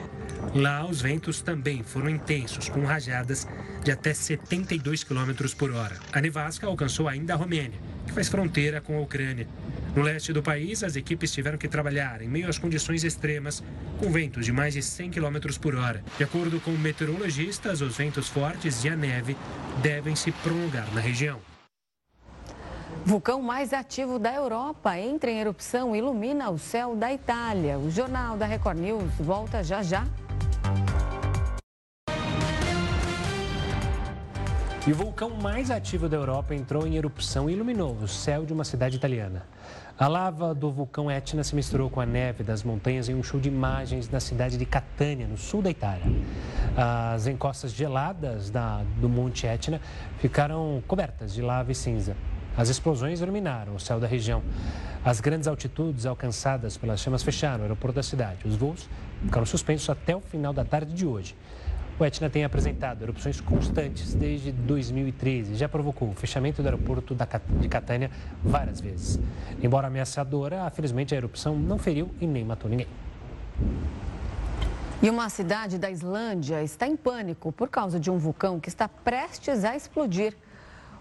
Lá, os ventos também foram intensos, com rajadas de até 72 km por hora. A nevasca alcançou ainda a Romênia, que faz fronteira com a Ucrânia. No leste do país, as equipes tiveram que trabalhar em meio às condições extremas, com ventos de mais de 100 km por hora. De acordo com meteorologistas, os ventos fortes e a neve devem se prolongar na região. Vulcão mais ativo da Europa entra em erupção e ilumina o céu da Itália. O Jornal da Record News volta já já. E o vulcão mais ativo da Europa entrou em erupção e iluminou o céu de uma cidade italiana. A lava do vulcão Etna se misturou com a neve das montanhas em um show de imagens da cidade de Catânia, no sul da Itália. As encostas geladas da, do Monte Etna ficaram cobertas de lava e cinza. As explosões iluminaram o céu da região. As grandes altitudes alcançadas pelas chamas fecharam o aeroporto da cidade. Os voos ficaram suspensos até o final da tarde de hoje. O Etna tem apresentado erupções constantes desde 2013 e já provocou o fechamento do aeroporto de Catânia várias vezes. Embora ameaçadora, felizmente a erupção não feriu e nem matou ninguém. E uma cidade da Islândia está em pânico por causa de um vulcão que está prestes a explodir.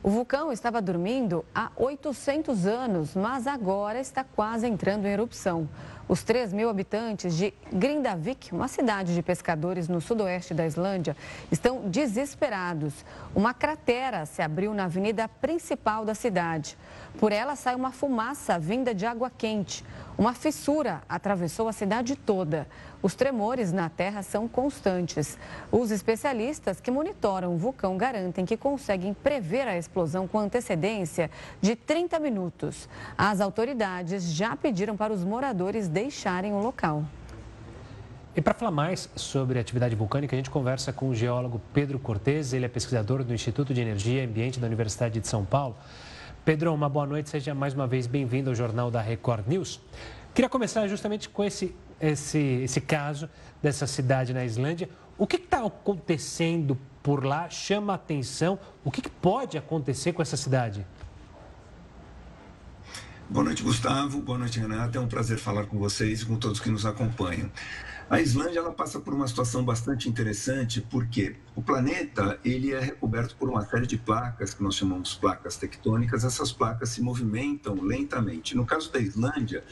O vulcão estava dormindo há 800 anos, mas agora está quase entrando em erupção. Os 3 mil habitantes de Grindavik, uma cidade de pescadores no sudoeste da Islândia, estão desesperados. Uma cratera se abriu na avenida principal da cidade. Por ela sai uma fumaça vinda de água quente. Uma fissura atravessou a cidade toda. Os tremores na terra são constantes. Os especialistas que monitoram o vulcão garantem que conseguem prever a explosão com antecedência de 30 minutos. As autoridades já pediram para os moradores deixarem o local. E para falar mais sobre atividade vulcânica, a gente conversa com o geólogo Pedro Cortes, ele é pesquisador do Instituto de Energia e Ambiente da Universidade de São Paulo. Pedro, uma boa noite, seja mais uma vez bem-vindo ao Jornal da Record News. Queria começar justamente com esse, esse, esse caso dessa cidade na Islândia. O que está acontecendo por lá? Chama a atenção. O que, que pode acontecer com essa cidade? Boa noite, Gustavo. Boa noite, Renata. É um prazer falar com vocês e com todos que nos acompanham. A Islândia ela passa por uma situação bastante interessante porque o planeta ele é recoberto por uma série de placas que nós chamamos placas tectônicas. Essas placas se movimentam lentamente. No caso da Islândia,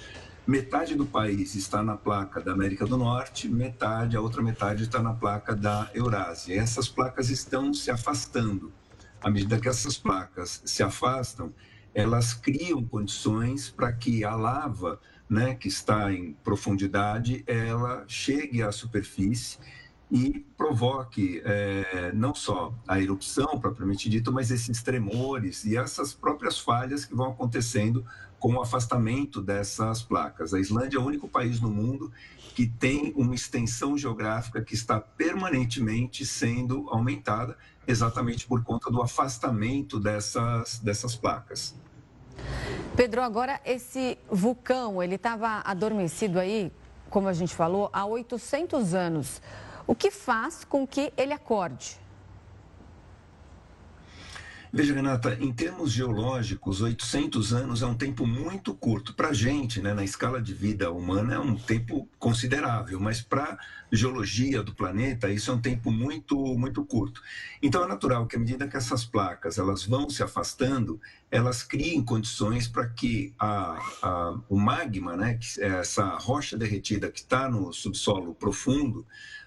metade do país está na placa da América do Norte, metade, a outra metade está na placa da Eurásia. Essas placas estão se afastando. À medida que essas placas se afastam, elas criam condições para que a lava, né, que está em profundidade, ela chegue à superfície e provoque é, não só a erupção propriamente dita, mas esses tremores e essas próprias falhas que vão acontecendo com o afastamento dessas placas. A Islândia é o único país no mundo que tem uma extensão geográfica que está permanentemente sendo aumentada, exatamente por conta do afastamento dessas, dessas placas. Pedro, agora esse vulcão, ele estava adormecido aí, como a gente falou, há 800 anos. O que faz com que ele acorde? Veja, Renata, em termos geológicos, 800 anos é um tempo muito curto. Para a gente, né, na escala de vida humana, é um tempo considerável, mas para a geologia do planeta, isso é um tempo muito, muito curto. Então, é natural que, à medida que essas placas elas vão se afastando, elas criem condições para que a, a, o magma, né, é essa rocha derretida que está no subsolo profundo,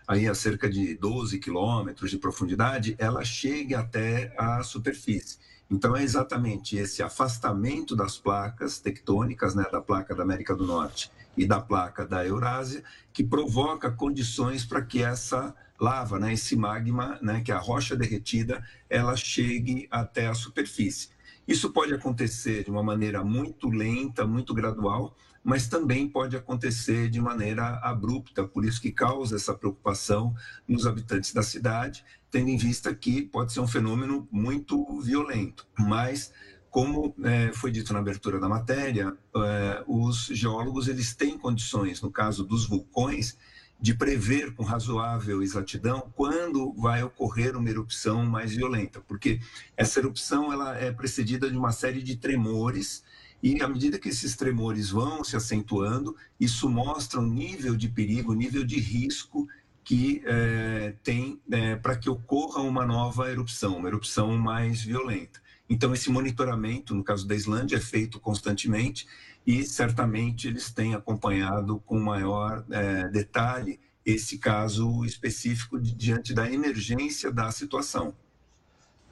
aí a cerca de 12 quilômetros de profundidade, ela chegue até a superfície. Então, é exatamente esse afastamento das placas tectônicas, né, da placa da América do Norte e da placa da Eurásia, que provoca condições para que essa lava, né, esse magma, né, que é a rocha derretida, ela chegue até a superfície. Isso pode acontecer de uma maneira muito lenta, muito gradual, mas também pode acontecer de maneira abrupta, por isso que causa essa preocupação nos habitantes da cidade, tendo em vista que pode ser um fenômeno muito violento. Mas, como é, foi dito na abertura da matéria, é, os geólogos eles têm condições, no caso dos vulcões, de prever com razoável exatidão quando vai ocorrer uma erupção mais violenta, porque essa erupção ela é precedida de uma série de tremores e à medida que esses tremores vão se acentuando, isso mostra o nível de perigo, o nível de risco que é, tem é, para que ocorra uma nova erupção, uma erupção mais violenta. Então, esse monitoramento, no caso da Islândia, é feito constantemente e certamente eles têm acompanhado com maior é, detalhe esse caso específico de, diante da emergência da situação.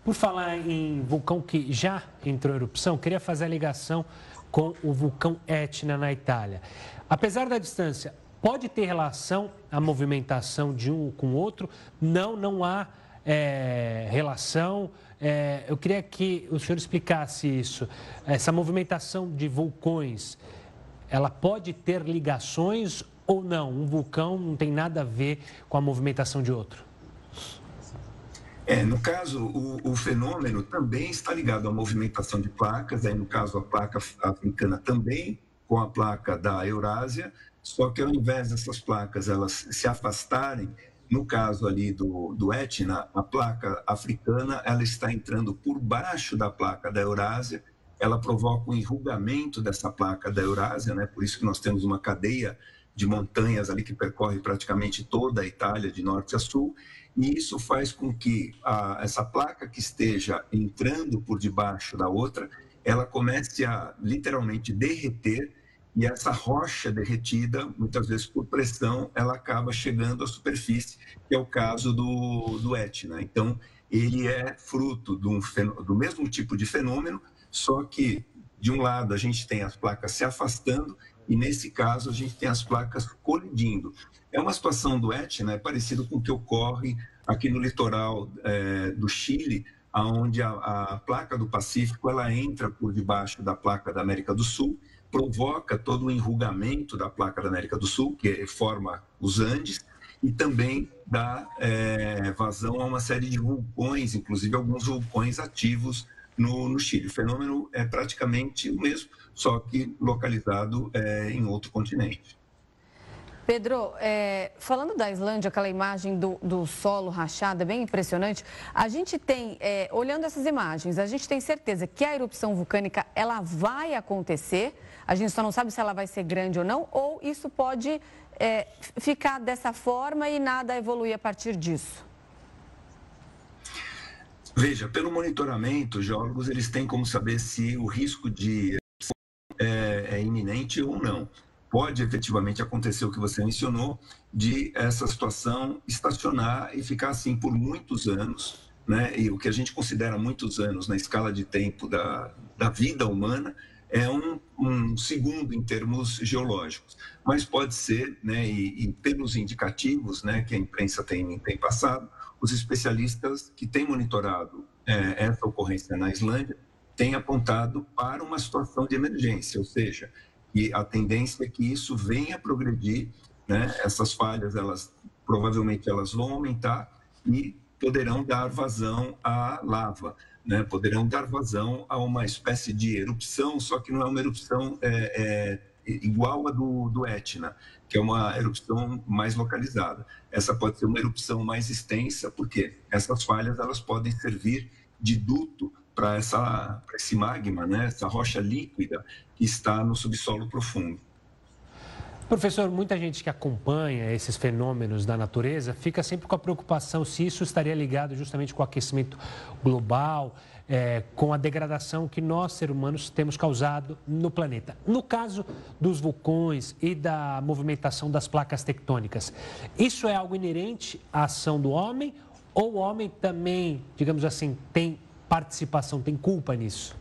Por falar em vulcão que já entrou em erupção, queria fazer a ligação com o vulcão Etna na Itália. Apesar da distância, pode ter relação a movimentação de um com o outro? Não, não há é, relação. É, eu queria que o senhor explicasse isso. Essa movimentação de vulcões, ela pode ter ligações ou não? Um vulcão não tem nada a ver com a movimentação de outro? É, no caso, o, o, fenômeno também está ligado à movimentação de placas, aí no caso a placa africana também com a placa da Eurásia, só que ao invés dessas placas elas se afastarem, no caso ali do, do Etna, a placa africana ela está entrando por baixo da placa da Eurásia, ela provoca um enrugamento dessa placa da Eurásia, né? por isso que nós temos uma cadeia de montanhas ali que percorre praticamente toda a Itália, de norte a sul, e isso faz com que a, essa placa que esteja entrando por debaixo da outra, ela comece a literalmente derreter e essa rocha derretida, muitas vezes por pressão, ela acaba chegando à superfície, que é o caso do, do Etna. Então, ele é fruto um, do mesmo tipo de fenômeno, só que, de um lado, a gente tem as placas se afastando e nesse caso a gente tem as placas colidindo. É uma situação do Etna, é parecido com o que ocorre aqui no litoral é, do Chile, onde a, a, placa do Pacífico ela entra por debaixo da placa da América do Sul, provoca todo o enrugamento da placa da América do Sul, que forma os Andes, e também dá é, vazão a uma série de vulcões, inclusive alguns vulcões ativos no, no Chile. O fenômeno é praticamente o mesmo, só que localizado é, em outro continente. Pedro, é, falando da Islândia, aquela imagem do, do, solo rachado é bem impressionante. A gente tem, é, olhando essas imagens, a gente tem certeza que a erupção vulcânica ela vai acontecer. A gente só não sabe se ela vai ser grande ou não, ou isso pode é, ficar dessa forma e nada evoluir a partir disso. Veja, pelo monitoramento, geólogos eles têm como saber se o risco de é, é iminente ou não pode efetivamente acontecer o que você mencionou, de essa situação estacionar e ficar assim por muitos anos, né? E o que a gente considera muitos anos na escala de tempo da, da vida humana é um, um segundo em termos geológicos, mas pode ser, né? E, e pelos indicativos, né? Que a imprensa tem, tem passado, os especialistas que têm monitorado é, essa ocorrência na Islândia têm apontado para uma situação de emergência, ou seja, e a tendência é que isso venha a progredir, né? Essas falhas, elas provavelmente elas vão aumentar e poderão dar vazão à lava, né? Poderão dar vazão a uma espécie de erupção, só que não é uma erupção é, é, igual a do, do Etna, que é uma erupção mais localizada. Essa pode ser uma erupção mais extensa, porque essas falhas elas podem servir de duto para esse magma, né, essa rocha líquida que está no subsolo profundo. Professor, muita gente que acompanha esses fenômenos da natureza fica sempre com a preocupação se isso estaria ligado justamente com o aquecimento global, é, com a degradação que nós, seres humanos, temos causado no planeta. No caso dos vulcões e da movimentação das placas tectônicas, isso é algo inerente à ação do homem ou o homem também, digamos assim, tem participação, tem culpa nisso?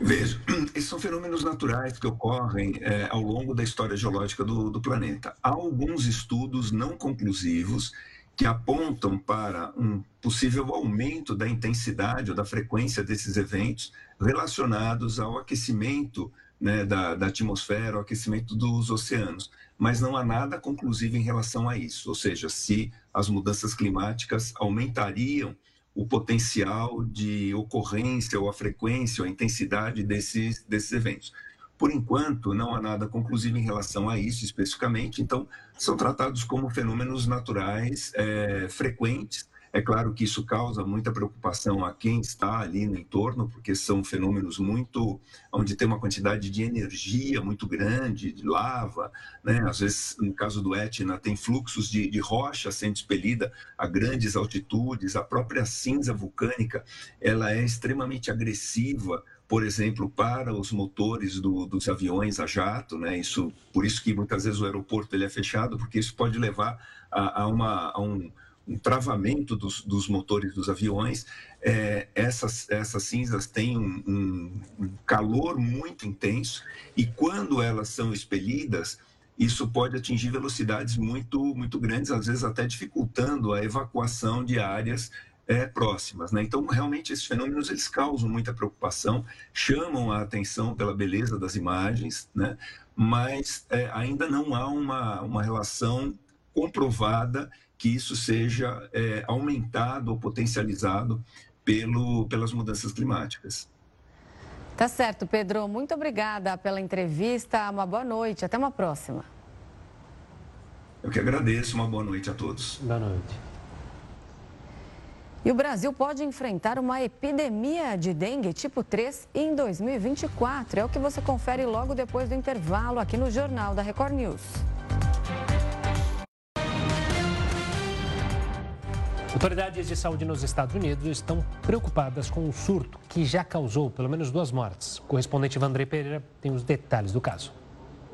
Veja, [clears throat] esses são fenômenos naturais que ocorrem é, ao longo da história geológica do, do, planeta. Há alguns estudos não conclusivos que apontam para um possível aumento da intensidade ou da frequência desses eventos relacionados ao aquecimento né, da, da atmosfera, ao aquecimento dos oceanos. Mas não há nada conclusivo em relação a isso, ou seja, se as mudanças climáticas aumentariam o potencial de ocorrência ou a frequência ou a intensidade desses, desses eventos. Por enquanto, não há nada conclusivo em relação a isso especificamente, então são tratados como fenômenos naturais é, frequentes é claro que isso causa muita preocupação a quem está ali no entorno, porque são fenômenos muito onde tem uma quantidade de energia muito grande, de lava, né? Às vezes, no caso do Etna, tem fluxos de, de rocha sendo expelida a grandes altitudes. A própria cinza vulcânica, ela é extremamente agressiva por exemplo, para os motores do, dos aviões a jato, né? Isso, por isso que muitas vezes o aeroporto ele é fechado, porque isso pode levar a, a, uma, a um um travamento dos, dos motores dos aviões. É, essas, essas cinzas têm um, um, calor muito intenso e quando elas são expelidas, isso pode atingir velocidades muito, muito grandes, às vezes até dificultando a evacuação de áreas é, próximas. Né? Então, realmente, esses fenômenos eles causam muita preocupação, chamam a atenção pela beleza das imagens, né? mas é, ainda não há uma, uma relação comprovada que isso seja é, aumentado ou potencializado pelo, pelas mudanças climáticas. Tá certo, Pedro. Muito obrigada pela entrevista. Uma boa noite. Até uma próxima. Eu que agradeço. Uma boa noite a todos. Boa noite. E o Brasil pode enfrentar uma epidemia de dengue tipo 3 em 2024. É o que você confere logo depois do intervalo aqui no Jornal da Record News. Autoridades de saúde nos Estados Unidos estão preocupadas com o surto que já causou pelo menos duas mortes. O correspondente Vandrei Pereira tem os detalhes do caso.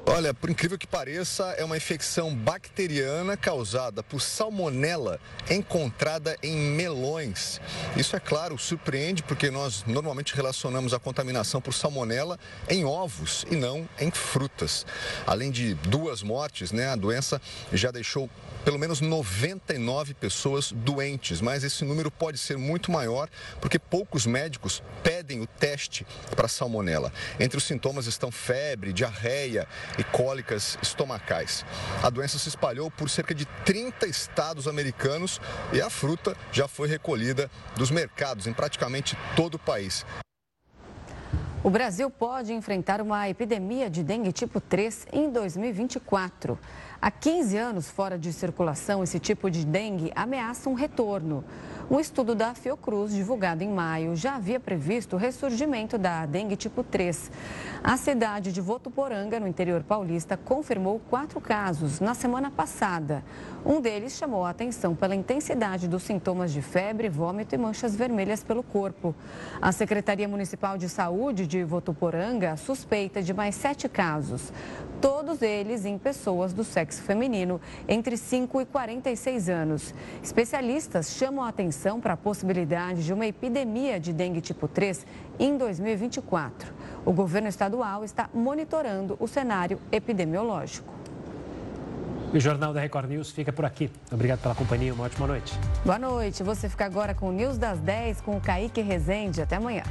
Olha, por incrível que pareça, é uma infecção bacteriana causada por salmonela encontrada em melões. Isso, é claro, surpreende porque nós normalmente relacionamos a contaminação por salmonela em ovos e não em frutas. Além de duas mortes, né, a doença já deixou pelo menos 99 pessoas doentes, mas esse número pode ser muito maior porque poucos médicos pedem o teste para salmonela. Entre os sintomas estão febre, diarreia, e cólicas estomacais. A doença se espalhou por cerca de 30 estados americanos e a fruta já foi recolhida dos mercados em praticamente todo o país. O Brasil pode enfrentar uma epidemia de dengue tipo 3 em 2024. Há 15 anos fora de circulação, esse tipo de dengue ameaça um retorno. Um estudo da Fiocruz, divulgado em maio, já havia previsto o ressurgimento da dengue tipo 3. A cidade de Votuporanga, no interior paulista, confirmou quatro casos na semana passada. Um deles chamou a atenção pela intensidade dos sintomas de febre, vômito e manchas vermelhas pelo corpo. A Secretaria Municipal de Saúde de Votuporanga suspeita de mais sete casos, todos eles em pessoas do sexo feminino, entre 5 e 46 anos. Especialistas chamam a atenção atenção para a possibilidade de uma epidemia de dengue tipo 3 em 2024. O governo estadual está monitorando o cenário epidemiológico. O Jornal da Record News fica por aqui. Obrigado pela companhia, uma ótima noite. Boa noite. Você fica agora com o News das 10 com o Kaique Rezende. Até amanhã.